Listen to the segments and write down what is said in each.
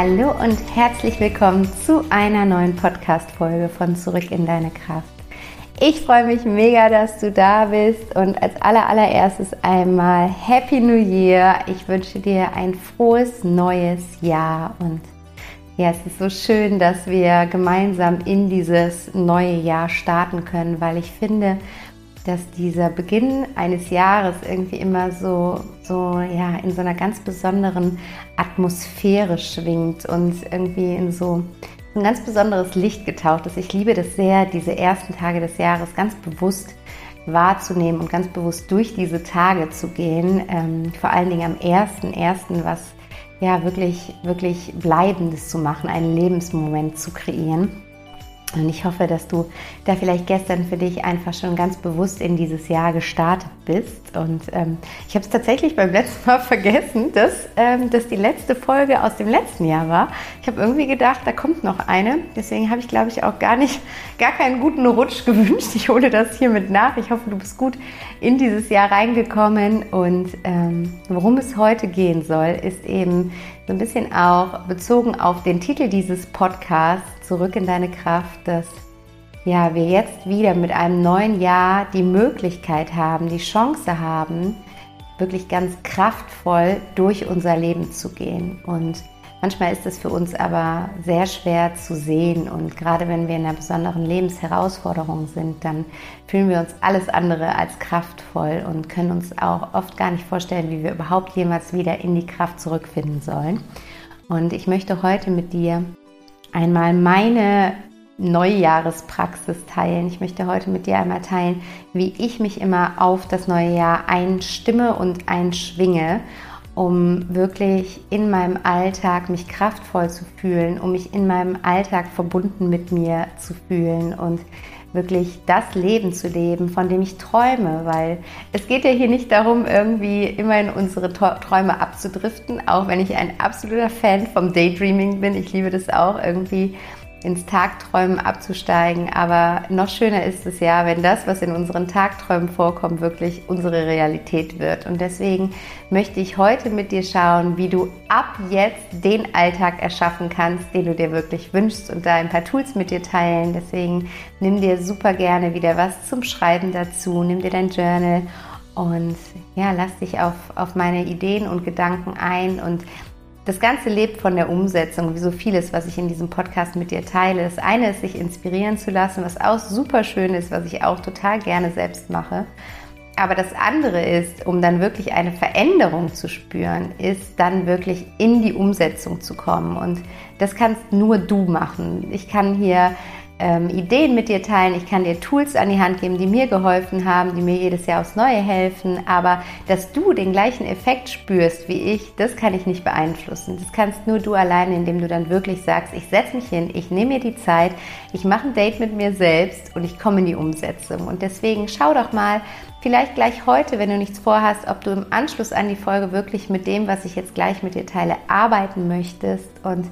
Hallo und herzlich willkommen zu einer neuen Podcast-Folge von Zurück in deine Kraft. Ich freue mich mega, dass du da bist und als allererstes einmal Happy New Year. Ich wünsche dir ein frohes neues Jahr und ja, es ist so schön, dass wir gemeinsam in dieses neue Jahr starten können, weil ich finde, dass dieser Beginn eines Jahres irgendwie immer so, so ja, in so einer ganz besonderen Atmosphäre schwingt und irgendwie in so ein ganz besonderes Licht getaucht ist. Ich liebe das sehr, diese ersten Tage des Jahres ganz bewusst wahrzunehmen und ganz bewusst durch diese Tage zu gehen. Ähm, vor allen Dingen am ersten, ersten, was ja wirklich, wirklich Bleibendes zu machen, einen Lebensmoment zu kreieren. Und ich hoffe, dass du da vielleicht gestern für dich einfach schon ganz bewusst in dieses Jahr gestartet bist. Und ähm, ich habe es tatsächlich beim letzten Mal vergessen, dass ähm, das die letzte Folge aus dem letzten Jahr war. Ich habe irgendwie gedacht, da kommt noch eine. Deswegen habe ich, glaube ich, auch gar nicht, gar keinen guten Rutsch gewünscht. Ich hole das hiermit nach. Ich hoffe, du bist gut in dieses Jahr reingekommen. Und ähm, worum es heute gehen soll, ist eben so ein bisschen auch bezogen auf den Titel dieses Podcasts zurück in deine Kraft, dass ja, wir jetzt wieder mit einem neuen Jahr die Möglichkeit haben, die Chance haben, wirklich ganz kraftvoll durch unser Leben zu gehen. Und manchmal ist es für uns aber sehr schwer zu sehen. Und gerade wenn wir in einer besonderen Lebensherausforderung sind, dann fühlen wir uns alles andere als kraftvoll und können uns auch oft gar nicht vorstellen, wie wir überhaupt jemals wieder in die Kraft zurückfinden sollen. Und ich möchte heute mit dir einmal meine Neujahrespraxis teilen. Ich möchte heute mit dir einmal teilen, wie ich mich immer auf das neue Jahr einstimme und einschwinge, um wirklich in meinem Alltag mich kraftvoll zu fühlen, um mich in meinem Alltag verbunden mit mir zu fühlen und wirklich das Leben zu leben, von dem ich träume, weil es geht ja hier nicht darum, irgendwie immer in unsere Träume abzudriften, auch wenn ich ein absoluter Fan vom Daydreaming bin. Ich liebe das auch irgendwie ins Tagträumen abzusteigen. Aber noch schöner ist es ja, wenn das, was in unseren Tagträumen vorkommt, wirklich unsere Realität wird. Und deswegen möchte ich heute mit dir schauen, wie du ab jetzt den Alltag erschaffen kannst, den du dir wirklich wünschst und da ein paar Tools mit dir teilen. Deswegen nimm dir super gerne wieder was zum Schreiben dazu, nimm dir dein Journal und ja, lass dich auf, auf meine Ideen und Gedanken ein und das Ganze lebt von der Umsetzung, wie so vieles, was ich in diesem Podcast mit dir teile. Das eine ist, sich inspirieren zu lassen, was auch super schön ist, was ich auch total gerne selbst mache. Aber das andere ist, um dann wirklich eine Veränderung zu spüren, ist dann wirklich in die Umsetzung zu kommen. Und das kannst nur du machen. Ich kann hier ähm, Ideen mit dir teilen, ich kann dir Tools an die Hand geben, die mir geholfen haben, die mir jedes Jahr aufs Neue helfen, aber dass du den gleichen Effekt spürst wie ich, das kann ich nicht beeinflussen. Das kannst nur du alleine, indem du dann wirklich sagst, ich setze mich hin, ich nehme mir die Zeit, ich mache ein Date mit mir selbst und ich komme in die Umsetzung. Und deswegen schau doch mal, vielleicht gleich heute, wenn du nichts vorhast, ob du im Anschluss an die Folge wirklich mit dem, was ich jetzt gleich mit dir teile, arbeiten möchtest und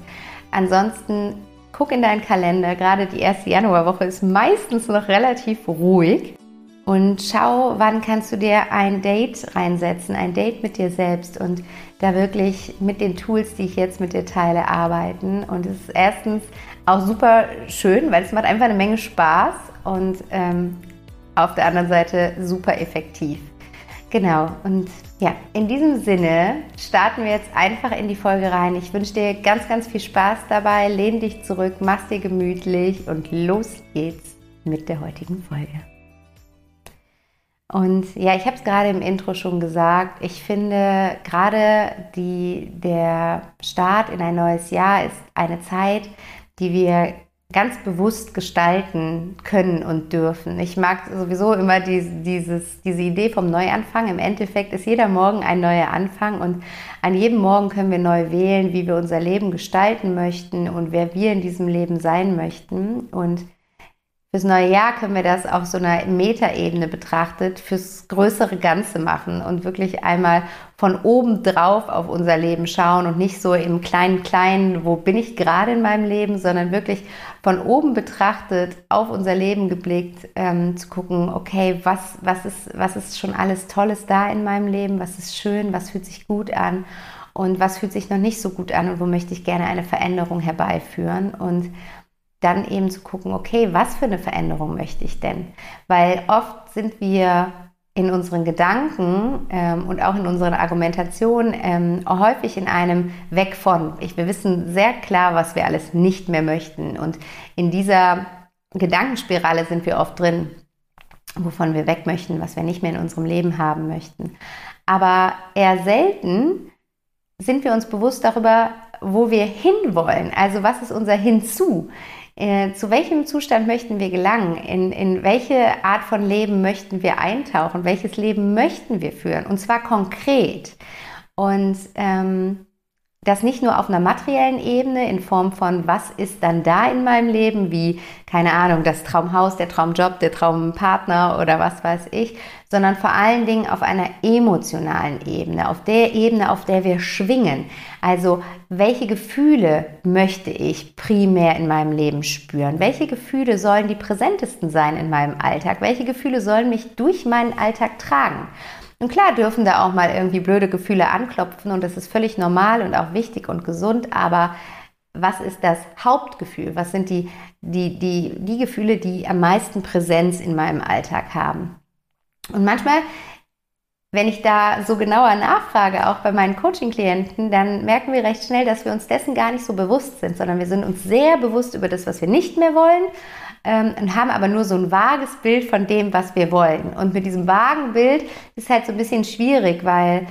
Ansonsten Guck in deinen Kalender, gerade die erste Januarwoche ist meistens noch relativ ruhig. Und schau, wann kannst du dir ein Date reinsetzen, ein Date mit dir selbst und da wirklich mit den Tools, die ich jetzt mit dir teile, arbeiten. Und es ist erstens auch super schön, weil es macht einfach eine Menge Spaß und ähm, auf der anderen Seite super effektiv. Genau, und Ja, in diesem Sinne starten wir jetzt einfach in die Folge rein. Ich wünsche dir ganz, ganz viel Spaß dabei. Lehn dich zurück, mach's dir gemütlich und los geht's mit der heutigen Folge. Und ja, ich habe es gerade im Intro schon gesagt. Ich finde gerade der Start in ein neues Jahr ist eine Zeit, die wir ganz bewusst gestalten können und dürfen. Ich mag sowieso immer die, dieses, diese Idee vom Neuanfang. Im Endeffekt ist jeder Morgen ein neuer Anfang und an jedem Morgen können wir neu wählen, wie wir unser Leben gestalten möchten und wer wir in diesem Leben sein möchten. Und fürs neue Jahr können wir das auf so einer Metaebene betrachtet, fürs größere Ganze machen und wirklich einmal von oben drauf auf unser Leben schauen und nicht so im kleinen kleinen, wo bin ich gerade in meinem Leben, sondern wirklich von oben betrachtet auf unser Leben geblickt, ähm, zu gucken, okay, was, was, ist, was ist schon alles Tolles da in meinem Leben, was ist schön, was fühlt sich gut an? Und was fühlt sich noch nicht so gut an? Und wo möchte ich gerne eine Veränderung herbeiführen? Und dann eben zu gucken, okay, was für eine Veränderung möchte ich denn? Weil oft sind wir in unseren Gedanken ähm, und auch in unserer Argumentation ähm, häufig in einem Weg von. Ich, wir wissen sehr klar, was wir alles nicht mehr möchten. Und in dieser Gedankenspirale sind wir oft drin, wovon wir weg möchten, was wir nicht mehr in unserem Leben haben möchten. Aber eher selten sind wir uns bewusst darüber, wo wir hinwollen. Also was ist unser Hinzu? Äh, zu welchem Zustand möchten wir gelangen? In, in welche Art von Leben möchten wir eintauchen? Welches Leben möchten wir führen? Und zwar konkret. Und ähm, das nicht nur auf einer materiellen Ebene in Form von, was ist dann da in meinem Leben, wie, keine Ahnung, das Traumhaus, der Traumjob, der Traumpartner oder was weiß ich, sondern vor allen Dingen auf einer emotionalen Ebene, auf der Ebene, auf der wir schwingen. Also, welche Gefühle möchte ich primär in meinem Leben spüren? Welche Gefühle sollen die präsentesten sein in meinem Alltag? Welche Gefühle sollen mich durch meinen Alltag tragen? Und klar dürfen da auch mal irgendwie blöde Gefühle anklopfen und das ist völlig normal und auch wichtig und gesund, aber was ist das Hauptgefühl? Was sind die, die, die, die Gefühle, die am meisten Präsenz in meinem Alltag haben? Und manchmal, wenn ich da so genauer nachfrage, auch bei meinen Coaching-Klienten, dann merken wir recht schnell, dass wir uns dessen gar nicht so bewusst sind, sondern wir sind uns sehr bewusst über das, was wir nicht mehr wollen ähm, und haben aber nur so ein vages Bild von dem, was wir wollen. Und mit diesem vagen Bild ist halt so ein bisschen schwierig, weil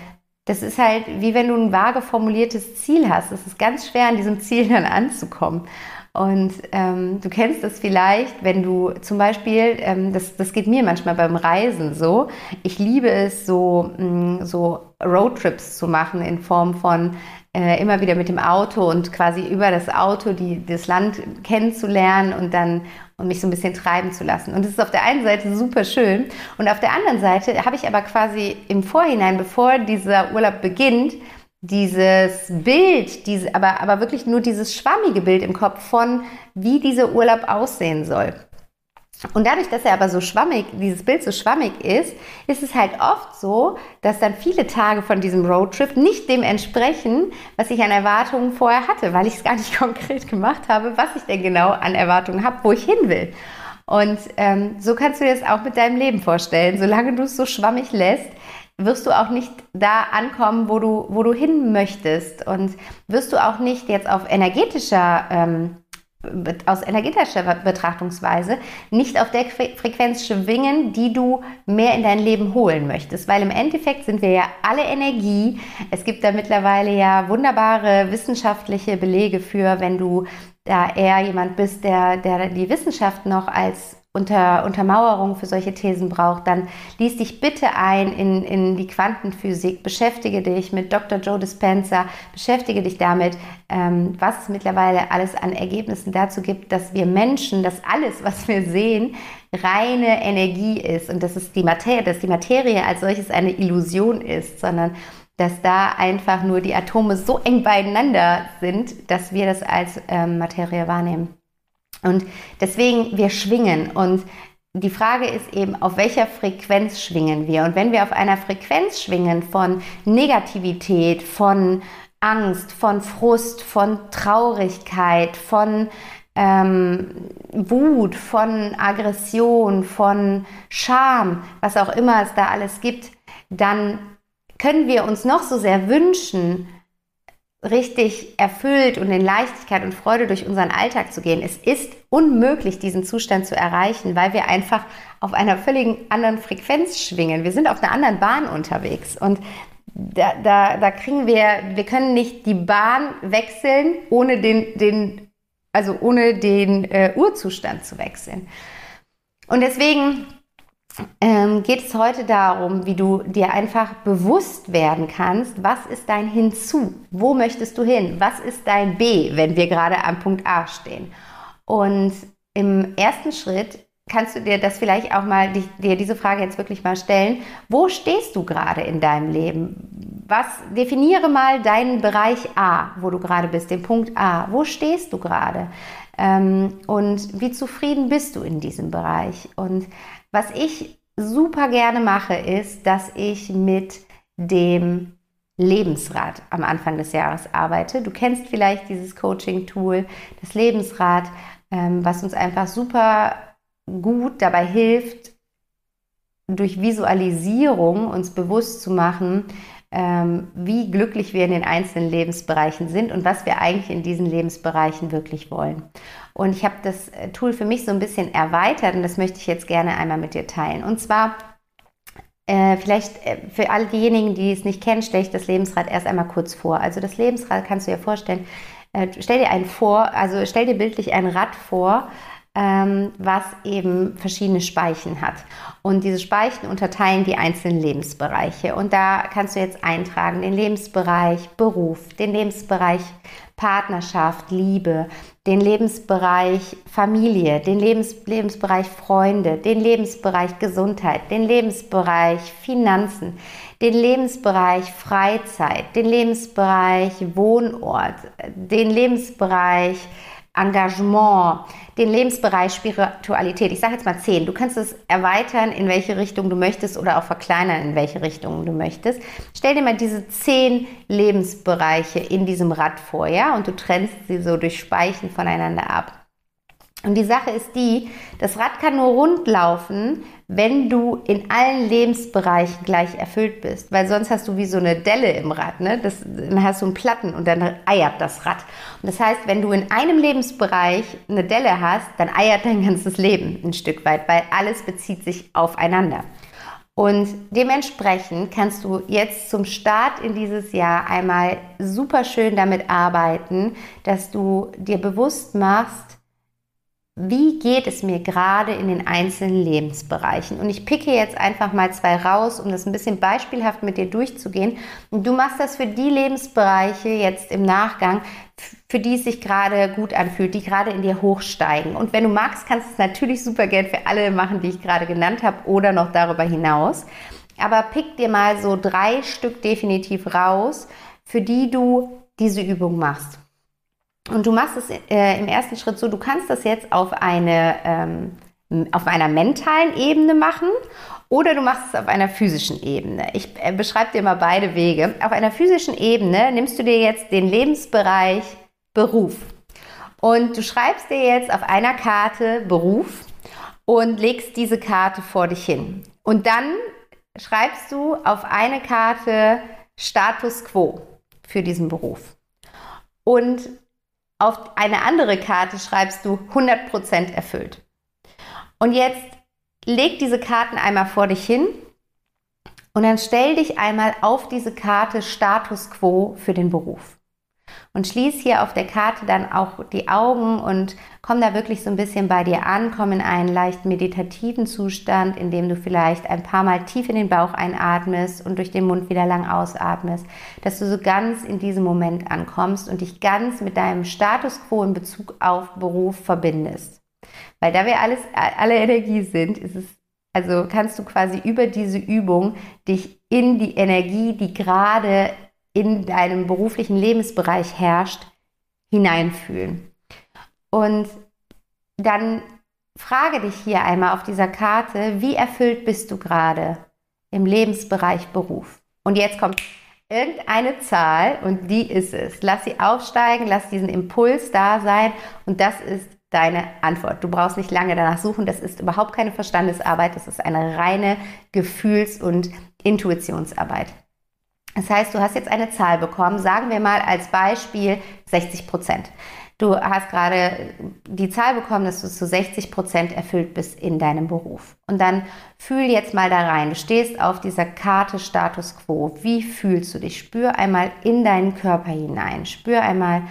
das ist halt wie wenn du ein vage formuliertes Ziel hast. Es ist ganz schwer, an diesem Ziel dann anzukommen. Und ähm, du kennst das vielleicht, wenn du zum Beispiel, ähm, das, das geht mir manchmal beim Reisen so, ich liebe es so, mh, mm, so Roadtrips zu machen in Form von äh, immer wieder mit dem Auto und quasi über das Auto die, das Land kennenzulernen und dann und mich so ein bisschen treiben zu lassen. Und das ist auf der einen Seite super schön und auf der anderen Seite habe ich aber quasi im Vorhinein, bevor dieser Urlaub beginnt, dieses Bild, diese, aber, aber wirklich nur dieses schwammige Bild im Kopf von, wie dieser Urlaub aussehen soll. Und dadurch, dass er aber so schwammig, dieses Bild so schwammig ist, ist es halt oft so, dass dann viele Tage von diesem Roadtrip nicht dem entsprechen, was ich an Erwartungen vorher hatte, weil ich es gar nicht konkret gemacht habe, was ich denn genau an Erwartungen habe, wo ich hin will. Und ähm, so kannst du dir das auch mit deinem Leben vorstellen. Solange du es so schwammig lässt, wirst du auch nicht da ankommen, wo du, wo du hin möchtest. Und wirst du auch nicht jetzt auf energetischer ähm, aus energetischer Betrachtungsweise nicht auf der Frequenz schwingen, die du mehr in dein Leben holen möchtest. Weil im Endeffekt sind wir ja alle Energie. Es gibt da mittlerweile ja wunderbare wissenschaftliche Belege für, wenn du da eher jemand bist, der, der die Wissenschaft noch als unter, Untermauerung für solche Thesen braucht, dann lies dich bitte ein in, in die Quantenphysik, beschäftige dich mit Dr. Joe Dispenza, beschäftige dich damit, ähm, was es mittlerweile alles an Ergebnissen dazu gibt, dass wir Menschen, dass alles, was wir sehen, reine Energie ist und dass, es die Materie, dass die Materie als solches eine Illusion ist, sondern dass da einfach nur die Atome so eng beieinander sind, dass wir das als ähm, Materie wahrnehmen. Und deswegen, wir schwingen und die Frage ist eben, auf welcher Frequenz schwingen wir? Und wenn wir auf einer Frequenz schwingen von Negativität, von Angst, von Frust, von Traurigkeit, von ähm, Wut, von Aggression, von Scham, was auch immer es da alles gibt, dann können wir uns noch so sehr wünschen, richtig erfüllt und in Leichtigkeit und Freude durch unseren Alltag zu gehen. Es ist unmöglich, diesen Zustand zu erreichen, weil wir einfach auf einer völlig anderen Frequenz schwingen. Wir sind auf einer anderen Bahn unterwegs und da, da, da kriegen wir, wir können nicht die Bahn wechseln, ohne den, den also ohne den äh, Urzustand zu wechseln. Und deswegen ähm, geht es heute darum, wie du dir einfach bewusst werden kannst, was ist dein Hinzu? Wo möchtest du hin? Was ist dein B, wenn wir gerade am Punkt A stehen? Und im ersten Schritt kannst du dir das vielleicht auch mal, dir diese Frage jetzt wirklich mal stellen. Wo stehst du gerade in deinem Leben? Was, definiere mal deinen Bereich A, wo du gerade bist, den Punkt A. Wo stehst du gerade? Ähm, und wie zufrieden bist du in diesem Bereich? Und was ich super gerne mache, ist, dass ich mit dem Lebensrad am Anfang des Jahres arbeite. Du kennst vielleicht dieses Coaching-Tool, das Lebensrad, ähm, was uns einfach super gut dabei hilft, durch Visualisierung uns bewusst zu machen, wie glücklich wir in den einzelnen Lebensbereichen sind und was wir eigentlich in diesen Lebensbereichen wirklich wollen. Und ich habe das äh, Tool für mich so ein bisschen erweitert und das möchte ich jetzt gerne einmal mit dir teilen. Und zwar äh, vielleicht äh, für all diejenigen, die es nicht kennen, stelle ich das Lebensrad erst einmal kurz vor. Also das Lebensrad kannst du dir vorstellen, äh, stell dir einen vor, also stell dir bildlich ein Rad vor, ähm, was eben verschiedene Speichen hat. Und diese Speichen unterteilen die einzelnen Lebensbereiche. Und da kannst du jetzt eintragen den Lebensbereich Beruf, den Lebensbereich Partnerschaft, Liebe, den Lebensbereich Familie, den Lebens Lebensbereich Freunde, den Lebensbereich Gesundheit, den Lebensbereich Finanzen, den Lebensbereich Freizeit, den Lebensbereich Wohnort, den Lebensbereich Engagement, den Lebensbereich Spiritualität. Ich sage jetzt mal zehn. Du kannst es erweitern, in welche Richtung du möchtest oder auch verkleinern, in welche Richtung du möchtest. Stell dir mal diese zehn Lebensbereiche in diesem Rad vor, ja, und du trennst sie so durch Speichen voneinander ab. Und die Sache ist die, das Rad kann nur rund laufen, wenn du in allen Lebensbereichen gleich erfüllt bist. Weil sonst hast du wie so eine Delle im Rad. Ne? Das, dann hast du einen Platten und dann eiert das Rad. Und das heißt, wenn du in einem Lebensbereich eine Delle hast, dann eiert dein ganzes Leben ein Stück weit, weil alles bezieht sich aufeinander. Und dementsprechend kannst du jetzt zum Start in dieses Jahr einmal super schön damit arbeiten, dass du dir bewusst machst, wie geht es mir gerade in den einzelnen Lebensbereichen? Und ich picke jetzt einfach mal zwei raus, um das ein bisschen beispielhaft mit dir durchzugehen. Und du machst das für die Lebensbereiche jetzt im Nachgang, für die es sich gerade gut anfühlt, die gerade in dir hochsteigen. Und wenn du magst, kannst du es natürlich super gern für alle machen, die ich gerade genannt habe oder noch darüber hinaus. Aber pick dir mal so drei Stück definitiv raus, für die du diese Übung machst. Und du machst es äh, im ersten Schritt so, du kannst das jetzt auf, eine, ähm, auf einer mentalen Ebene machen oder du machst es auf einer physischen Ebene. Ich äh, beschreibe dir mal beide Wege. Auf einer physischen Ebene nimmst du dir jetzt den Lebensbereich Beruf und du schreibst dir jetzt auf einer Karte Beruf und legst diese Karte vor dich hin. Und dann schreibst du auf eine Karte Status quo für diesen Beruf. Und auf eine andere Karte schreibst du 100% erfüllt. Und jetzt leg diese Karten einmal vor dich hin und dann stell dich einmal auf diese Karte Status Quo für den Beruf und schließ hier auf der Karte dann auch die Augen und komm da wirklich so ein bisschen bei dir an, komm in einen leicht meditativen Zustand, in dem du vielleicht ein paar Mal tief in den Bauch einatmest und durch den Mund wieder lang ausatmest, dass du so ganz in diesem Moment ankommst und dich ganz mit deinem Status quo in Bezug auf Beruf verbindest. Weil da wir alles, alle Energie sind, ist es also kannst du quasi über diese Übung dich in die Energie, die gerade in deinem beruflichen Lebensbereich herrscht, hineinfühlen. Und dann frage dich hier einmal auf dieser Karte, wie erfüllt bist du gerade im Lebensbereich Beruf? Und jetzt kommt irgendeine Zahl und die ist es. Lass sie aufsteigen, lass diesen Impuls da sein und das ist deine Antwort. Du brauchst nicht lange danach suchen, das ist überhaupt keine Verstandesarbeit, das ist eine reine Gefühls- und Intuitionsarbeit. Das heißt, du hast jetzt eine Zahl bekommen, sagen wir mal als Beispiel 60 Prozent. Du hast gerade die Zahl bekommen, dass du zu 60 Prozent erfüllt bist in deinem Beruf. Und dann fühl jetzt mal da rein. Du stehst auf dieser Karte Status Quo. Wie fühlst du dich? Spür einmal in deinen Körper hinein. Spür einmal,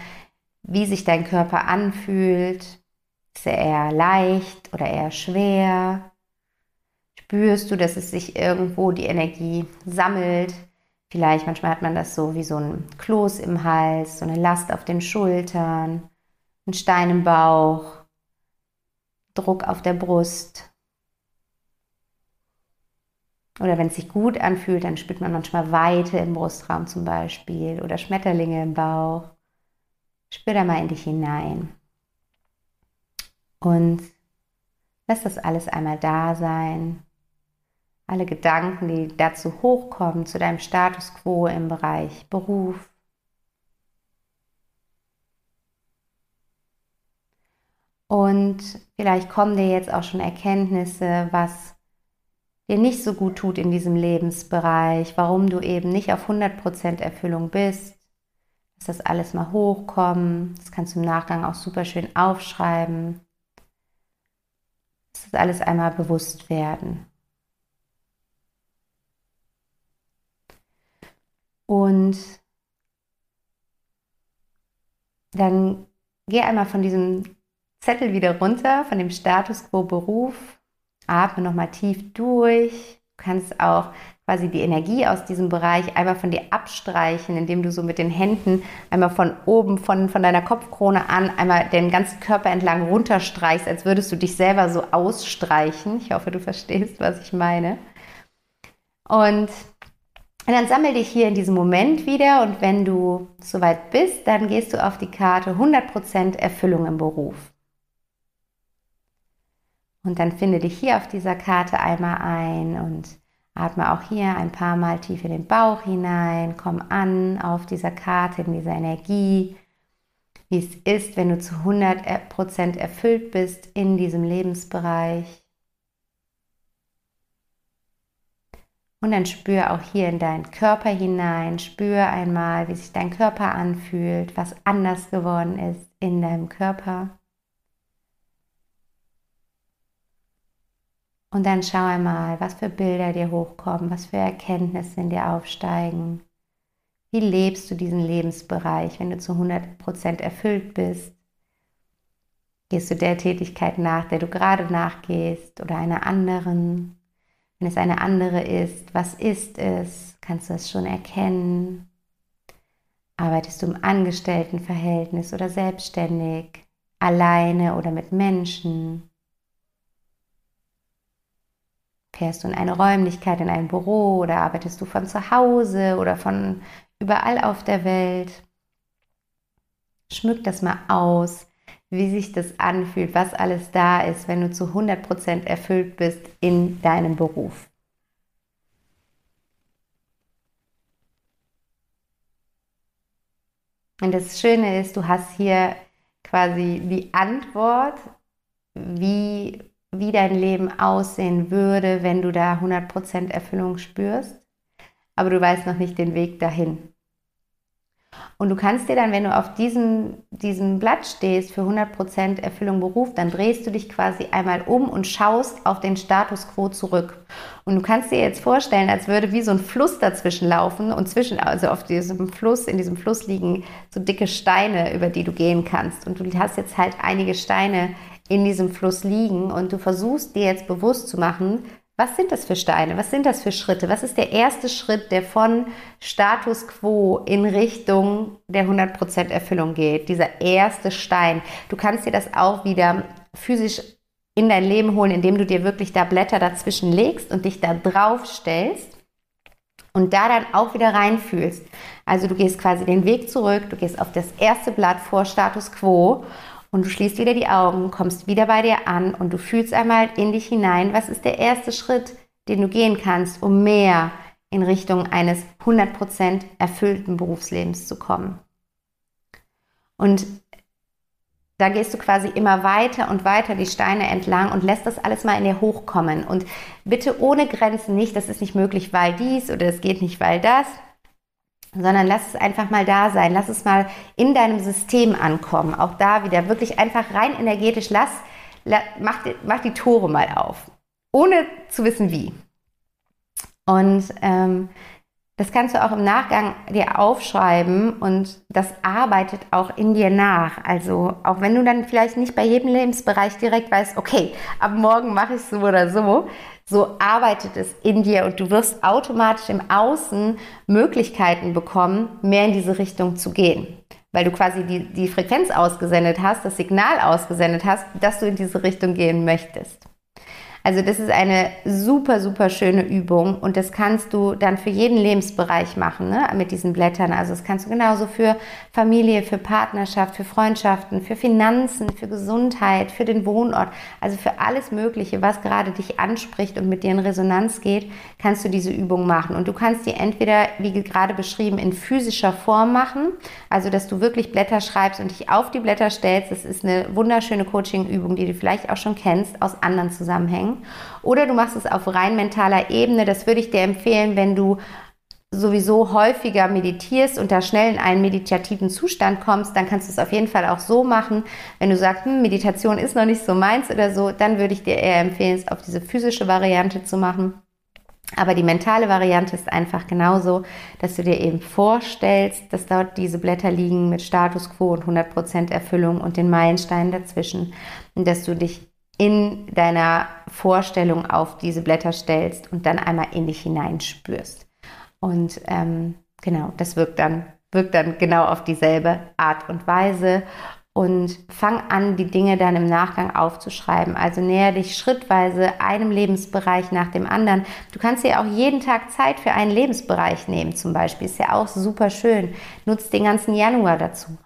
wie sich dein Körper anfühlt. Ist er eher leicht oder eher schwer? Spürst du, dass es sich irgendwo die Energie sammelt? Vielleicht manchmal hat man das so wie so ein Kloß im Hals, so eine Last auf den Schultern ein Stein im Bauch, Druck auf der Brust. Oder wenn es sich gut anfühlt, dann spürt man manchmal Weite im Brustraum zum Beispiel oder Schmetterlinge im Bauch. Spür da mal in dich hinein. Und lass das alles einmal da sein. Alle Gedanken, die dazu hochkommen, zu deinem Status quo im Bereich Beruf, Und vielleicht kommen dir jetzt auch schon Erkenntnisse, was dir nicht so gut tut in diesem Lebensbereich, warum du eben nicht auf 100% Erfüllung bist. Lass das alles mal hochkommen. Das kannst du im Nachgang auch super schön aufschreiben. Lass das alles einmal bewusst werden. Und dann geh einmal von diesem Zettel wieder runter von dem Status quo Beruf. Atme nochmal tief durch. Du kannst auch quasi die Energie aus diesem Bereich einmal von dir abstreichen, indem du so mit den Händen einmal von oben, von, von deiner Kopfkrone an, einmal den ganzen Körper entlang runterstreichst, als würdest du dich selber so ausstreichen. Ich hoffe, du verstehst, was ich meine. Und und dann sammel dich hier in diesem Moment wieder und wenn du soweit bist, dann gehst du auf die Karte 100% Erfüllung im Beruf. Und dann finde dich hier auf dieser Karte einmal ein und atme auch hier ein paar Mal tief in den Bauch hinein. Komm an auf dieser Karte, in dieser Energie, wie es ist, wenn du zu 100% erfüllt bist in diesem Lebensbereich. Und dann spür auch hier in deinen Körper hinein. Spür einmal, wie sich dein Körper anfühlt, was anders geworden ist in deinem Körper. Und dann schau einmal, was für Bilder dir hochkommen, was für Erkenntnisse in dir aufsteigen. Wie lebst du diesen Lebensbereich, wenn du zu 100% erfüllt bist? Gehst du der Tätigkeit nach, der du gerade nachgehst oder einer anderen? Wenn es eine andere ist, was ist es? Kannst du es schon erkennen? Arbeitest du im Angestelltenverhältnis oder selbstständig, alleine oder mit Menschen? Fährst du in eine Räumlichkeit, in ein Büro oder arbeitest du von zu Hause oder von überall auf der Welt? Schmück das mal aus, wie sich das anfühlt, was alles da ist, wenn du zu 100% erfüllt bist in deinem Beruf. Und das Schöne ist, du hast hier quasi die Antwort, wie wie dein Leben aussehen würde, wenn du da 100% Erfüllung spürst, aber du weißt noch nicht den Weg dahin. Und du kannst dir dann, wenn du auf diesem, diesem Blatt stehst für 100% Erfüllung Beruf, dann drehst du dich quasi einmal um und schaust auf den Status quo zurück. Und du kannst dir jetzt vorstellen, als würde wie so ein Fluss dazwischen laufen und zwischen, also auf diesem Fluss, in diesem Fluss liegen so dicke Steine, über die du gehen kannst. Und du hast jetzt halt einige Steine in diesem Fluss liegen und du versuchst dir jetzt bewusst zu machen, was sind das für Steine? Was sind das für Schritte? Was ist der erste Schritt, der von Status quo in Richtung der 100% Erfüllung geht? Dieser erste Stein. Du kannst dir das auch wieder physisch in dein Leben holen, indem du dir wirklich da Blätter dazwischen legst und dich da drauf stellst und da dann auch wieder reinfühlst. Also du gehst quasi den Weg zurück, du gehst auf das erste Blatt vor Status quo und du schließt wieder die Augen, kommst wieder bei dir an und du fühlst einmal in dich hinein, was ist der erste Schritt, den du gehen kannst, um mehr in Richtung eines 100% erfüllten Berufslebens zu kommen. Und da gehst du quasi immer weiter und weiter die Steine entlang und lässt das alles mal in dir hochkommen. Und bitte ohne Grenzen nicht, das ist nicht möglich, weil dies oder es geht nicht, weil das, sondern lass es einfach mal da sein, lass es mal in deinem System ankommen. Auch da wieder wirklich einfach rein energetisch, lass, mach, mach die Tore mal auf, ohne zu wissen wie. Und ähm, das kannst du auch im Nachgang dir aufschreiben und das arbeitet auch in dir nach. Also auch wenn du dann vielleicht nicht bei jedem Lebensbereich direkt weißt, okay, ab morgen mache ich so oder so, so arbeitet es in dir und du wirst automatisch im Außen Möglichkeiten bekommen, mehr in diese Richtung zu gehen. Weil du quasi die, die Frequenz ausgesendet hast, das Signal ausgesendet hast, dass du in diese Richtung gehen möchtest. Also das ist eine super, super schöne Übung und das kannst du dann für jeden Lebensbereich machen ne? mit diesen Blättern. Also das kannst du genauso für Familie, für Partnerschaft, für Freundschaften, für Finanzen, für Gesundheit, für den Wohnort, also für alles Mögliche, was gerade dich anspricht und mit dir in Resonanz geht, kannst du diese Übung machen. Und du kannst die entweder, wie gerade beschrieben, in physischer Form machen, also dass du wirklich Blätter schreibst und dich auf die Blätter stellst. Das ist eine wunderschöne Coaching-Übung, die du vielleicht auch schon kennst aus anderen Zusammenhängen. Oder du machst es auf rein mentaler Ebene. Das würde ich dir empfehlen, wenn du sowieso häufiger meditierst und da schnell in einen meditativen Zustand kommst, dann kannst du es auf jeden Fall auch so machen. Wenn du sagst, hm, Meditation ist noch nicht so meins oder so, dann würde ich dir eher empfehlen, es auf diese physische Variante zu machen. Aber die mentale Variante ist einfach genauso, dass du dir eben vorstellst, dass dort diese Blätter liegen mit Status quo und 100% Erfüllung und den Meilensteinen dazwischen. Und dass du dich in deiner Vorstellung auf diese Blätter stellst und dann einmal in dich hineinspürst. Und ähm, genau, das wirkt dann, wirkt dann genau auf dieselbe Art und Weise. Und fang an, die Dinge dann im Nachgang aufzuschreiben. Also näher dich schrittweise einem Lebensbereich nach dem anderen. Du kannst dir auch jeden Tag Zeit für einen Lebensbereich nehmen, zum Beispiel. Ist ja auch super schön. Nutzt den ganzen Januar dazu.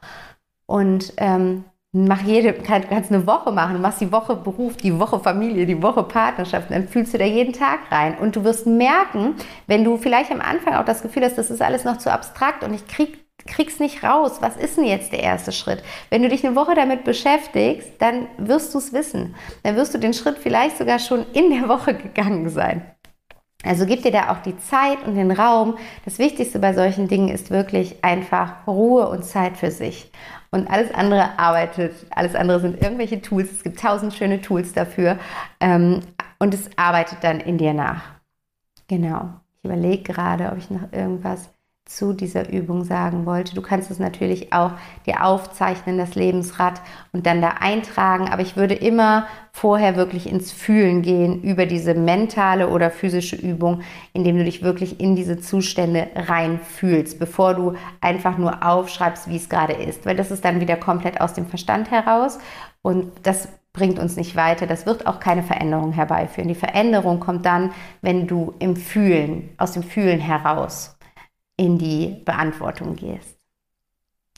Und ähm, Mach jede, kann, kannst eine Woche machen. Du machst die Woche Beruf, die Woche Familie, die Woche Partnerschaft. Dann fühlst du da jeden Tag rein. Und du wirst merken, wenn du vielleicht am Anfang auch das Gefühl hast, das ist alles noch zu abstrakt und ich krieg, krieg's nicht raus. Was ist denn jetzt der erste Schritt? Wenn du dich eine Woche damit beschäftigst, dann wirst du es wissen. Dann wirst du den Schritt vielleicht sogar schon in der Woche gegangen sein. Also gib dir da auch die Zeit und den Raum. Das Wichtigste bei solchen Dingen ist wirklich einfach Ruhe und Zeit für sich. Und alles andere arbeitet, alles andere sind irgendwelche Tools. Es gibt tausend schöne Tools dafür. Ähm, und es arbeitet dann in dir nach. Genau. Ich überlege gerade, ob ich noch irgendwas zu dieser Übung sagen wollte. Du kannst es natürlich auch dir aufzeichnen, das Lebensrad, und dann da eintragen. Aber ich würde immer vorher wirklich ins Fühlen gehen über diese mentale oder physische Übung, indem du dich wirklich in diese Zustände reinfühlst, bevor du einfach nur aufschreibst, wie es gerade ist. Weil das ist dann wieder komplett aus dem Verstand heraus. Und das bringt uns nicht weiter. Das wird auch keine Veränderung herbeiführen. Die Veränderung kommt dann, wenn du im Fühlen, aus dem Fühlen heraus in die Beantwortung gehst.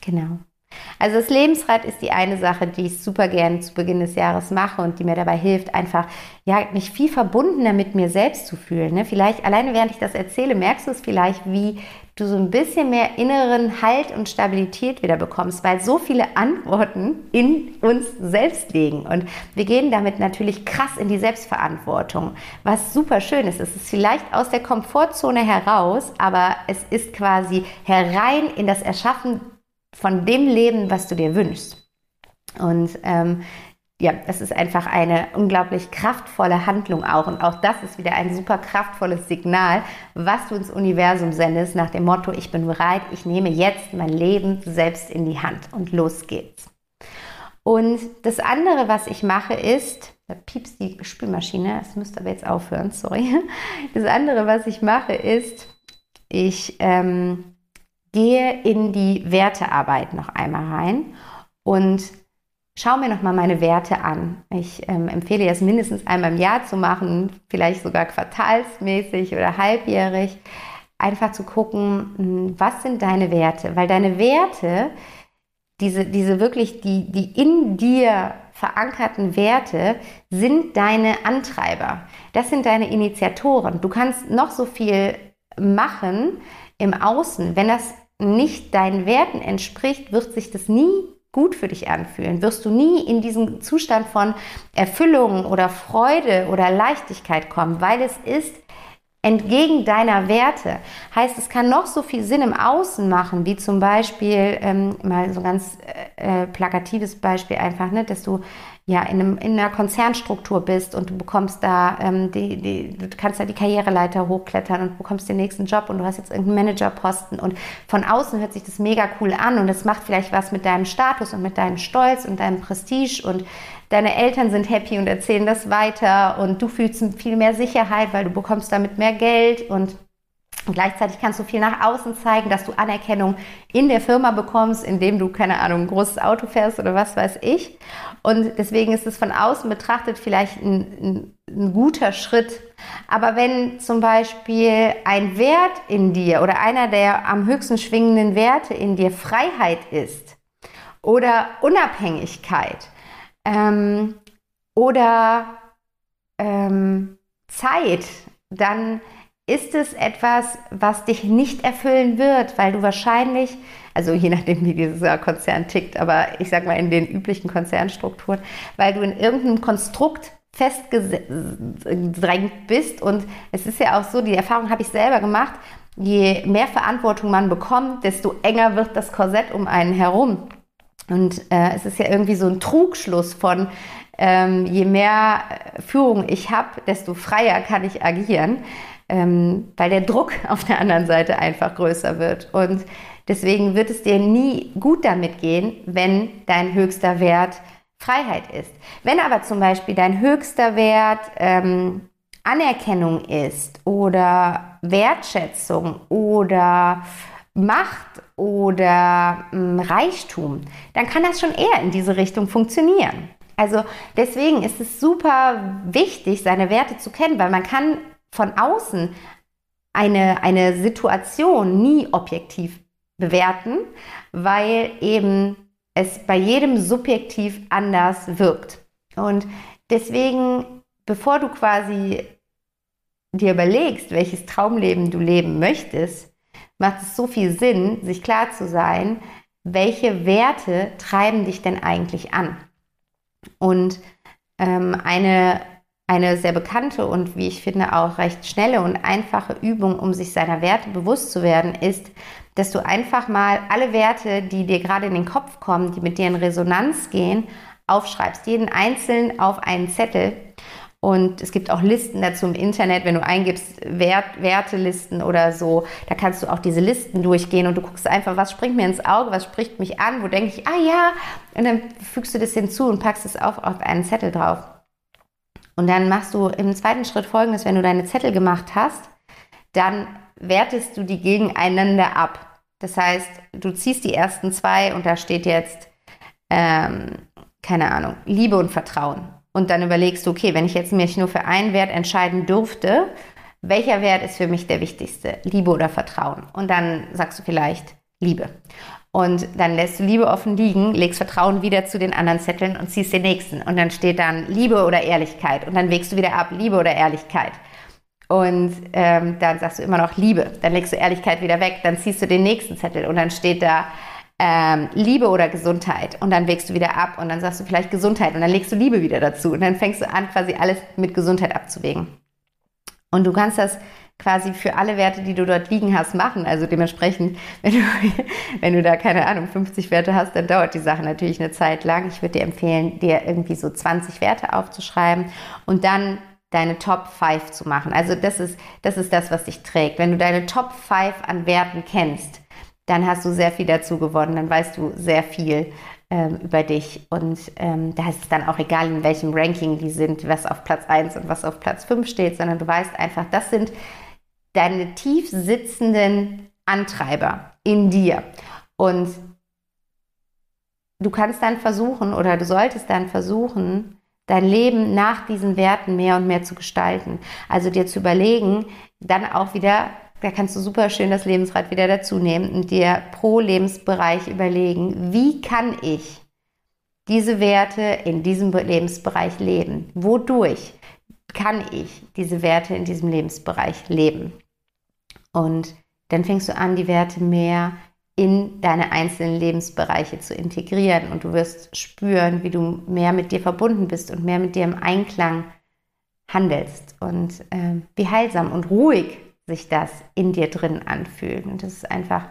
Genau. Also das Lebensrad ist die eine Sache, die ich super gerne zu Beginn des Jahres mache und die mir dabei hilft, einfach ja mich viel verbundener mit mir selbst zu fühlen. Ne? Vielleicht alleine während ich das erzähle, merkst du es vielleicht, wie du so ein bisschen mehr inneren Halt und Stabilität wieder bekommst, weil so viele Antworten in uns selbst liegen. Und wir gehen damit natürlich krass in die Selbstverantwortung, was super schön ist. Es ist vielleicht aus der Komfortzone heraus, aber es ist quasi herein in das Erschaffen von dem Leben, was du dir wünschst. Und ähm, ja, es ist einfach eine unglaublich kraftvolle Handlung auch. Und auch das ist wieder ein super kraftvolles Signal, was du ins Universum sendest, nach dem Motto, ich bin bereit, ich nehme jetzt mein Leben selbst in die Hand und los geht's. Und das andere, was ich mache, ist, da piepst die Spülmaschine, es müsste aber jetzt aufhören, sorry. Das andere, was ich mache, ist, ich ähm, gehe in die Wertearbeit noch einmal rein und schau mir noch mal meine Werte an. Ich ähm, empfehle es mindestens einmal im Jahr zu machen, vielleicht sogar quartalsmäßig oder halbjährig, einfach zu gucken, hm, was sind deine Werte, weil deine Werte, diese, diese wirklich die, die in dir verankerten Werte sind deine Antreiber. Das sind deine Initiatoren. Du kannst noch so viel machen im Außen, wenn das nicht deinen Werten entspricht, wird sich das nie gut für dich anfühlen. Wirst du nie in diesen Zustand von Erfüllung oder Freude oder Leichtigkeit kommen, weil es ist entgegen deiner Werte. Heißt, es kann noch so viel Sinn im Außen machen, wie zum Beispiel, ähm, mal so ein ganz äh, plakatives Beispiel einfach, ne, dass du ja in, einem, in einer Konzernstruktur bist und du bekommst da ähm, die, die, du kannst da die Karriereleiter hochklettern und bekommst den nächsten Job und du hast jetzt irgendeinen Managerposten und von außen hört sich das mega cool an und es macht vielleicht was mit deinem Status und mit deinem Stolz und deinem Prestige und deine Eltern sind happy und erzählen das weiter und du fühlst viel mehr Sicherheit, weil du bekommst damit mehr Geld und und gleichzeitig kannst du viel nach außen zeigen, dass du Anerkennung in der Firma bekommst, indem du, keine Ahnung, ein großes Auto fährst oder was weiß ich. Und deswegen ist es von außen betrachtet vielleicht ein, ein, ein guter Schritt. Aber wenn zum Beispiel ein Wert in dir oder einer der am höchsten schwingenden Werte in dir Freiheit ist oder Unabhängigkeit ähm, oder ähm, Zeit, dann ist es etwas, was dich nicht erfüllen wird, weil du wahrscheinlich, also je nachdem, wie dieser Konzern tickt, aber ich sag mal in den üblichen Konzernstrukturen, weil du in irgendeinem Konstrukt festgedrängt bist und es ist ja auch so, die Erfahrung habe ich selber gemacht, je mehr Verantwortung man bekommt, desto enger wird das Korsett um einen herum. Und äh, es ist ja irgendwie so ein Trugschluss von, ähm, je mehr Führung ich habe, desto freier kann ich agieren ähm, weil der Druck auf der anderen Seite einfach größer wird. Und deswegen wird es dir nie gut damit gehen, wenn dein höchster Wert Freiheit ist. Wenn aber zum Beispiel dein höchster Wert ähm, Anerkennung ist oder Wertschätzung oder Macht oder ähm, Reichtum, dann kann das schon eher in diese Richtung funktionieren. Also deswegen ist es super wichtig, seine Werte zu kennen, weil man kann von außen eine, eine Situation nie objektiv bewerten, weil eben es bei jedem subjektiv anders wirkt. Und deswegen, bevor du quasi dir überlegst, welches Traumleben du leben möchtest, macht es so viel Sinn, sich klar zu sein, welche Werte treiben dich denn eigentlich an? Und ähm, eine eine sehr bekannte und wie ich finde auch recht schnelle und einfache Übung, um sich seiner Werte bewusst zu werden, ist, dass du einfach mal alle Werte, die dir gerade in den Kopf kommen, die mit dir in Resonanz gehen, aufschreibst. Jeden einzeln auf einen Zettel. Und es gibt auch Listen dazu im Internet, wenn du eingibst Wert, Wertelisten oder so, da kannst du auch diese Listen durchgehen und du guckst einfach, was springt mir ins Auge, was spricht mich an, wo denke ich, ah ja, und dann fügst du das hinzu und packst es auf, auf einen Zettel drauf. Und dann machst du im zweiten Schritt folgendes, wenn du deine Zettel gemacht hast, dann wertest du die gegeneinander ab. Das heißt, du ziehst die ersten zwei und da steht jetzt, ähm, keine Ahnung, Liebe und Vertrauen. Und dann überlegst du, okay, wenn ich jetzt mich nur für einen Wert entscheiden dürfte, welcher Wert ist für mich der wichtigste? Liebe oder Vertrauen? Und dann sagst du vielleicht Liebe. Und dann lässt du Liebe offen liegen, legst Vertrauen wieder zu den anderen Zetteln und ziehst den nächsten. Und dann steht dann Liebe oder Ehrlichkeit. Und dann wägst du wieder ab, Liebe oder Ehrlichkeit. Und ähm, dann sagst du immer noch Liebe. Dann legst du Ehrlichkeit wieder weg. Dann ziehst du den nächsten Zettel. Und dann steht da ähm, Liebe oder Gesundheit. Und dann wägst du wieder ab. Und dann sagst du vielleicht Gesundheit. Und dann legst du Liebe wieder dazu. Und dann fängst du an, quasi alles mit Gesundheit abzuwägen. Und du kannst das quasi für alle Werte, die du dort liegen hast, machen. Also dementsprechend, wenn du, wenn du da keine Ahnung, 50 Werte hast, dann dauert die Sache natürlich eine Zeit lang. Ich würde dir empfehlen, dir irgendwie so 20 Werte aufzuschreiben und dann deine Top 5 zu machen. Also das ist, das ist das, was dich trägt. Wenn du deine Top 5 an Werten kennst, dann hast du sehr viel dazu gewonnen, dann weißt du sehr viel ähm, über dich. Und ähm, da ist es dann auch egal, in welchem Ranking die sind, was auf Platz 1 und was auf Platz 5 steht, sondern du weißt einfach, das sind deine tief sitzenden Antreiber in dir. Und du kannst dann versuchen oder du solltest dann versuchen, dein Leben nach diesen Werten mehr und mehr zu gestalten. Also dir zu überlegen, dann auch wieder, da kannst du super schön das Lebensrad wieder dazu nehmen und dir pro Lebensbereich überlegen, wie kann ich diese Werte in diesem Lebensbereich leben? Wodurch kann ich diese Werte in diesem Lebensbereich leben? Und dann fängst du an, die Werte mehr in deine einzelnen Lebensbereiche zu integrieren und du wirst spüren, wie du mehr mit dir verbunden bist und mehr mit dir im Einklang handelst und äh, wie heilsam und ruhig sich das in dir drin anfühlt. Und das ist einfach,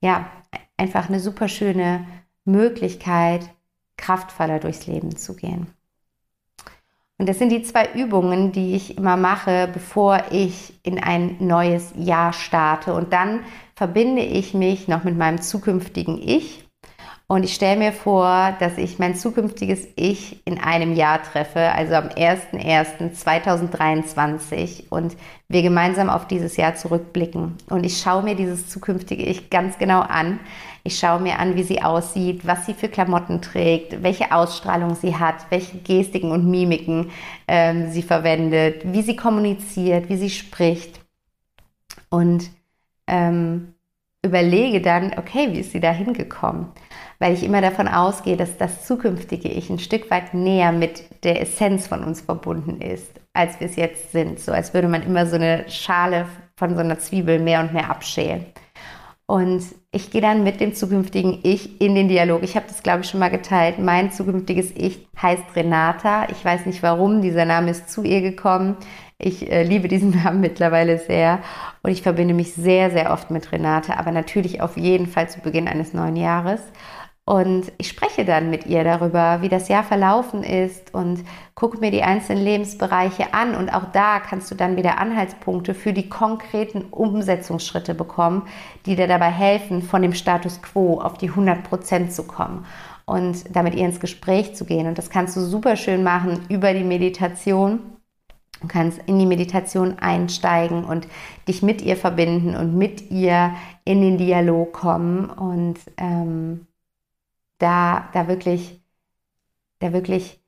ja, einfach eine super schöne Möglichkeit, kraftvoller durchs Leben zu gehen. Und das sind die zwei Übungen, die ich immer mache, bevor ich in ein neues Jahr starte. Und dann verbinde ich mich noch mit meinem zukünftigen Ich und ich stelle mir vor, dass ich mein zukünftiges Ich in einem Jahr treffe, also am 01.01.2023 und wir gemeinsam auf dieses Jahr zurückblicken. Und ich schaue mir dieses zukünftige Ich ganz genau an. Ich schaue mir an, wie sie aussieht, was sie für Klamotten trägt, welche Ausstrahlung sie hat, welche Gestiken und Mimiken ähm, sie verwendet, wie sie kommuniziert, wie sie spricht. Und ähm, überlege dann, okay, wie ist sie da hingekommen? Weil ich immer davon ausgehe, dass das zukünftige Ich ein Stück weit näher mit der Essenz von uns verbunden ist, als wir es jetzt sind. So als würde man immer so eine Schale von so einer Zwiebel mehr und mehr abschälen. Und ich gehe dann mit dem zukünftigen Ich in den Dialog. Ich habe das, glaube ich, schon mal geteilt. Mein zukünftiges Ich heißt Renata. Ich weiß nicht warum. Dieser Name ist zu ihr gekommen. Ich äh, liebe diesen Namen mittlerweile sehr und ich verbinde mich sehr, sehr oft mit Renata, aber natürlich auf jeden Fall zu Beginn eines neuen Jahres. Und ich spreche dann mit ihr darüber, wie das Jahr verlaufen ist und gucke mir die einzelnen Lebensbereiche an. Und auch da kannst du dann wieder Anhaltspunkte für die konkreten Umsetzungsschritte bekommen, die dir dabei helfen, von dem Status quo auf die 100 Prozent zu kommen und damit ihr ins Gespräch zu gehen. Und das kannst du super schön machen über die Meditation. Du kannst in die Meditation einsteigen und dich mit ihr verbinden und mit ihr in den Dialog kommen und ähm, da, da wirklich, da wirklich,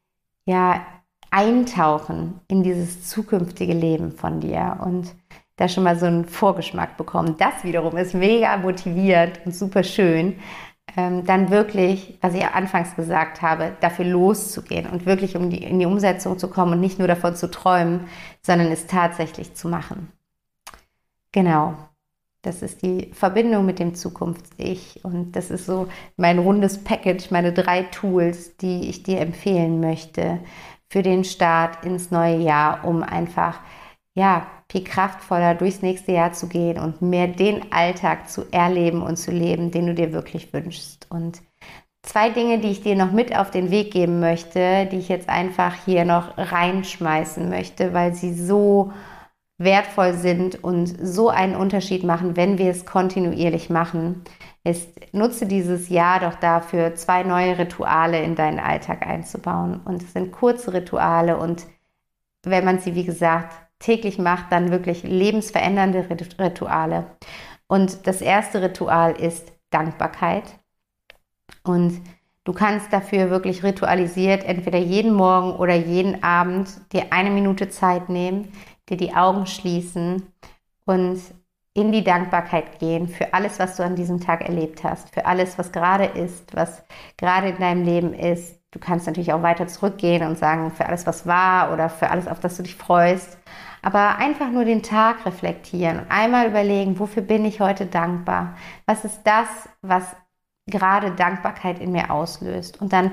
ja, eintauchen in dieses zukünftige Leben von dir und da schon mal so einen Vorgeschmack bekommen. Das wiederum ist mega motivierend und super schön, ähm, dann wirklich, was ich anfangs gesagt habe, dafür loszugehen und wirklich um die, in die Umsetzung zu kommen und nicht nur davon zu träumen, sondern es tatsächlich zu machen. Genau. Das ist die Verbindung mit dem Zukunfts-Ich. Und das ist so mein rundes Package, meine drei Tools, die ich dir empfehlen möchte für den Start ins neue Jahr, um einfach, ja, viel kraftvoller durchs nächste Jahr zu gehen und mehr den Alltag zu erleben und zu leben, den du dir wirklich wünschst. Und zwei Dinge, die ich dir noch mit auf den Weg geben möchte, die ich jetzt einfach hier noch reinschmeißen möchte, weil sie so wertvoll sind und so einen Unterschied machen, wenn wir es kontinuierlich machen, ist, nutze dieses Jahr doch dafür, zwei neue Rituale in deinen Alltag einzubauen. Und es sind kurze Rituale und wenn man sie, wie gesagt, täglich macht, dann wirklich lebensverändernde Rituale. Und das erste Ritual ist Dankbarkeit. Und du kannst dafür wirklich ritualisiert entweder jeden Morgen oder jeden Abend dir eine Minute Zeit nehmen, dir die Augen schließen und in die Dankbarkeit gehen für alles, was du an diesem Tag erlebt hast, für alles, was gerade ist, was gerade in deinem Leben ist. Du kannst natürlich auch weiter zurückgehen und sagen, für alles, was war oder für alles, auf das du dich freust. Aber einfach nur den Tag reflektieren und einmal überlegen, wofür bin ich heute dankbar? Was ist das, was gerade Dankbarkeit in mir auslöst. Und dann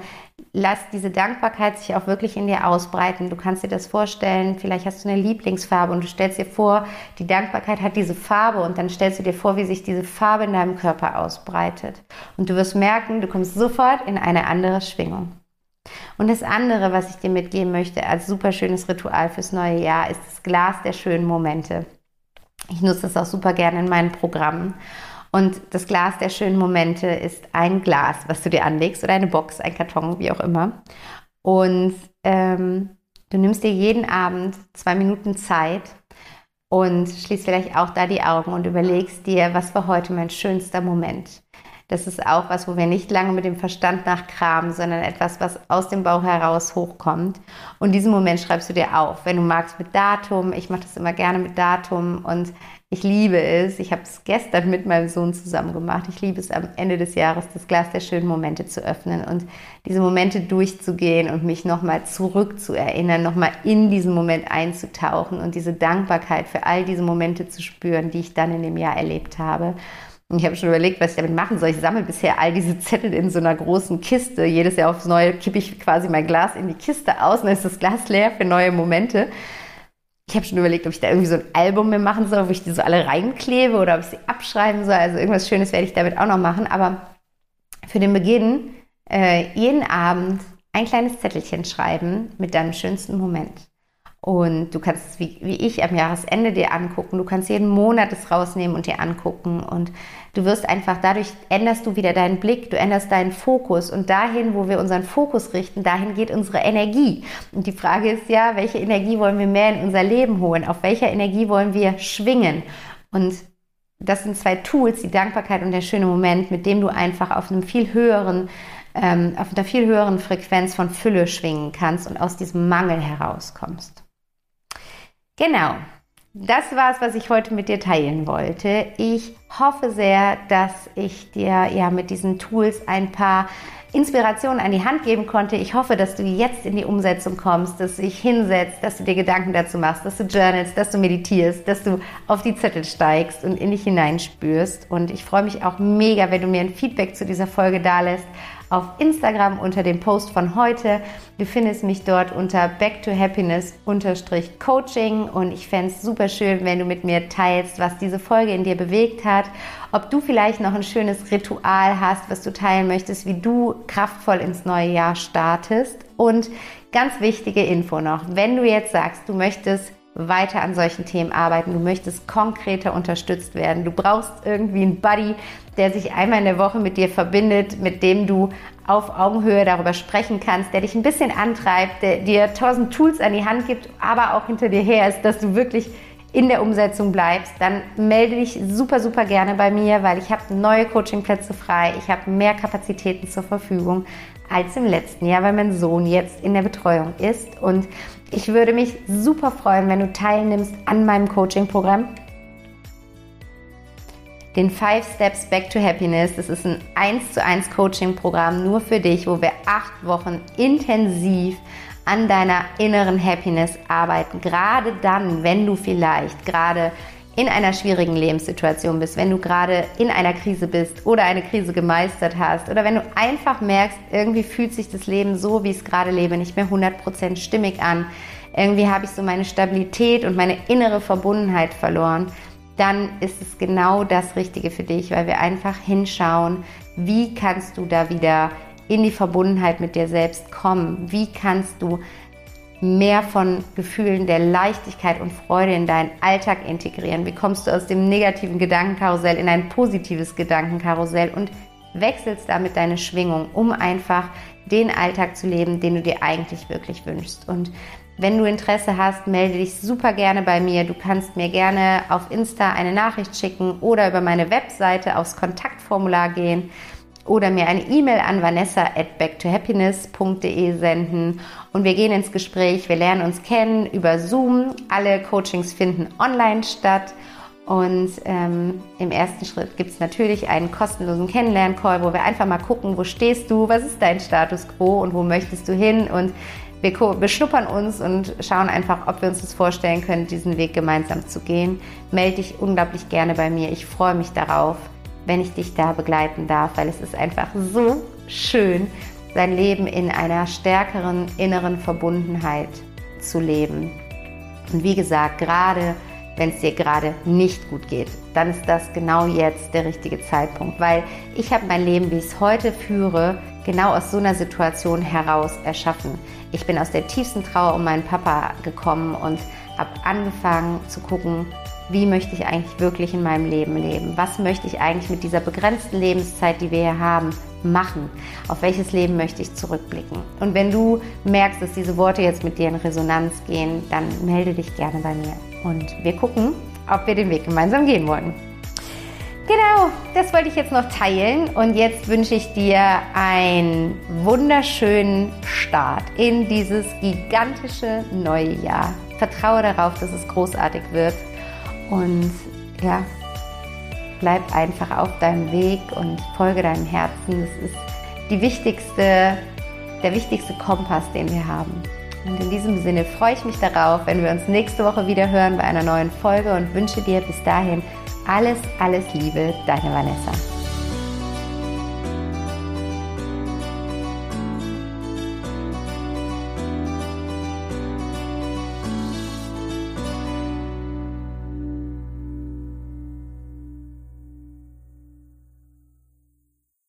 lass diese Dankbarkeit sich auch wirklich in dir ausbreiten. Du kannst dir das vorstellen, vielleicht hast du eine Lieblingsfarbe und du stellst dir vor, die Dankbarkeit hat diese Farbe und dann stellst du dir vor, wie sich diese Farbe in deinem Körper ausbreitet. Und du wirst merken, du kommst sofort in eine andere Schwingung. Und das andere, was ich dir mitgeben möchte als super schönes Ritual fürs neue Jahr, ist das Glas der schönen Momente. Ich nutze das auch super gerne in meinen Programmen. Und das Glas der schönen Momente ist ein Glas, was du dir anlegst oder eine Box, ein Karton, wie auch immer. Und ähm, du nimmst dir jeden Abend zwei Minuten Zeit und schließt vielleicht auch da die Augen und überlegst dir, was war heute mein schönster Moment. Das ist auch was, wo wir nicht lange mit dem Verstand nachkramen, sondern etwas, was aus dem Bauch heraus hochkommt. Und diesen Moment schreibst du dir auf. Wenn du magst, mit Datum. Ich mache das immer gerne mit Datum und ich liebe es. Ich habe es gestern mit meinem Sohn zusammen gemacht. Ich liebe es am Ende des Jahres, das Glas der schönen Momente zu öffnen und diese Momente durchzugehen und mich nochmal zurückzuerinnern, nochmal in diesen Moment einzutauchen und diese Dankbarkeit für all diese Momente zu spüren, die ich dann in dem Jahr erlebt habe. Und ich habe schon überlegt, was ich damit machen soll. Ich sammle bisher all diese Zettel in so einer großen Kiste. Jedes Jahr aufs Neue kippe ich quasi mein Glas in die Kiste aus und dann ist das Glas leer für neue Momente. Ich habe schon überlegt, ob ich da irgendwie so ein Album mir machen soll, wo ich die so alle reinklebe oder ob ich sie abschreiben soll. Also irgendwas Schönes werde ich damit auch noch machen. Aber für den Beginn äh, jeden Abend ein kleines Zettelchen schreiben mit deinem schönsten Moment. Und du kannst es wie, wie ich am Jahresende dir angucken. Du kannst jeden Monat es rausnehmen und dir angucken. Und du wirst einfach, dadurch änderst du wieder deinen Blick, du änderst deinen Fokus. Und dahin, wo wir unseren Fokus richten, dahin geht unsere Energie. Und die Frage ist ja, welche Energie wollen wir mehr in unser Leben holen? Auf welcher Energie wollen wir schwingen? Und das sind zwei Tools, die Dankbarkeit und der schöne Moment, mit dem du einfach auf einem viel höheren, ähm, auf einer viel höheren Frequenz von Fülle schwingen kannst und aus diesem Mangel herauskommst. Genau. Das war es, was ich heute mit dir teilen wollte. Ich hoffe sehr, dass ich dir ja mit diesen Tools ein paar Inspirationen an die Hand geben konnte. Ich hoffe, dass du jetzt in die Umsetzung kommst, dass du dich hinsetzt, dass du dir Gedanken dazu machst, dass du journalst, dass du meditierst, dass du auf die Zettel steigst und in dich hineinspürst. Und ich freue mich auch mega, wenn du mir ein Feedback zu dieser Folge dalässt auf Instagram unter dem Post von heute. Du findest mich dort unter Back to Happiness Coaching und ich fände es super schön, wenn du mit mir teilst, was diese Folge in dir bewegt hat, ob du vielleicht noch ein schönes Ritual hast, was du teilen möchtest, wie du kraftvoll ins neue Jahr startest und ganz wichtige Info noch, wenn du jetzt sagst, du möchtest weiter an solchen Themen arbeiten. Du möchtest konkreter unterstützt werden. Du brauchst irgendwie einen Buddy, der sich einmal in der Woche mit dir verbindet, mit dem du auf Augenhöhe darüber sprechen kannst, der dich ein bisschen antreibt, der dir tausend Tools an die Hand gibt, aber auch hinter dir her ist, dass du wirklich in der Umsetzung bleibst, dann melde dich super, super gerne bei mir, weil ich habe neue Coachingplätze frei, ich habe mehr Kapazitäten zur Verfügung als im letzten Jahr, weil mein Sohn jetzt in der Betreuung ist. Und ich würde mich super freuen, wenn du teilnimmst an meinem Coaching-Programm. Den Five Steps Back to Happiness. Das ist ein 1 zu 1 Coaching-Programm nur für dich, wo wir acht Wochen intensiv an deiner inneren Happiness arbeiten. Gerade dann, wenn du vielleicht gerade in einer schwierigen Lebenssituation bist, wenn du gerade in einer Krise bist oder eine Krise gemeistert hast oder wenn du einfach merkst, irgendwie fühlt sich das Leben so, wie ich es gerade lebe, nicht mehr 100% stimmig an, irgendwie habe ich so meine Stabilität und meine innere Verbundenheit verloren, dann ist es genau das Richtige für dich, weil wir einfach hinschauen, wie kannst du da wieder in die Verbundenheit mit dir selbst kommen, wie kannst du mehr von Gefühlen der Leichtigkeit und Freude in deinen Alltag integrieren? Wie kommst du aus dem negativen Gedankenkarussell in ein positives Gedankenkarussell und wechselst damit deine Schwingung, um einfach den Alltag zu leben, den du dir eigentlich wirklich wünschst? Und wenn du Interesse hast, melde dich super gerne bei mir. Du kannst mir gerne auf Insta eine Nachricht schicken oder über meine Webseite aufs Kontaktformular gehen oder mir eine E-Mail an vanessa at backtohappiness.de senden. Und wir gehen ins Gespräch, wir lernen uns kennen über Zoom. Alle Coachings finden online statt. Und ähm, im ersten Schritt gibt es natürlich einen kostenlosen Kennenlern-Call, wo wir einfach mal gucken, wo stehst du, was ist dein Status quo? Und wo möchtest du hin? Und wir beschnuppern uns und schauen einfach, ob wir uns das vorstellen können, diesen Weg gemeinsam zu gehen. Melde dich unglaublich gerne bei mir. Ich freue mich darauf wenn ich dich da begleiten darf, weil es ist einfach so schön, sein Leben in einer stärkeren inneren Verbundenheit zu leben. Und wie gesagt, gerade wenn es dir gerade nicht gut geht, dann ist das genau jetzt der richtige Zeitpunkt, weil ich habe mein Leben, wie ich es heute führe, genau aus so einer Situation heraus erschaffen. Ich bin aus der tiefsten Trauer um meinen Papa gekommen und habe angefangen zu gucken, wie möchte ich eigentlich wirklich in meinem Leben leben? Was möchte ich eigentlich mit dieser begrenzten Lebenszeit, die wir hier haben, machen? Auf welches Leben möchte ich zurückblicken? Und wenn du merkst, dass diese Worte jetzt mit dir in Resonanz gehen, dann melde dich gerne bei mir. Und wir gucken, ob wir den Weg gemeinsam gehen wollen. Genau, das wollte ich jetzt noch teilen und jetzt wünsche ich dir einen wunderschönen Start in dieses gigantische neue Jahr. Vertraue darauf, dass es großartig wird und ja, bleib einfach auf deinem Weg und folge deinem Herzen. Das ist die wichtigste, der wichtigste Kompass, den wir haben. Und in diesem Sinne freue ich mich darauf, wenn wir uns nächste Woche wieder hören bei einer neuen Folge und wünsche dir bis dahin alles, alles Liebe, deine Vanessa.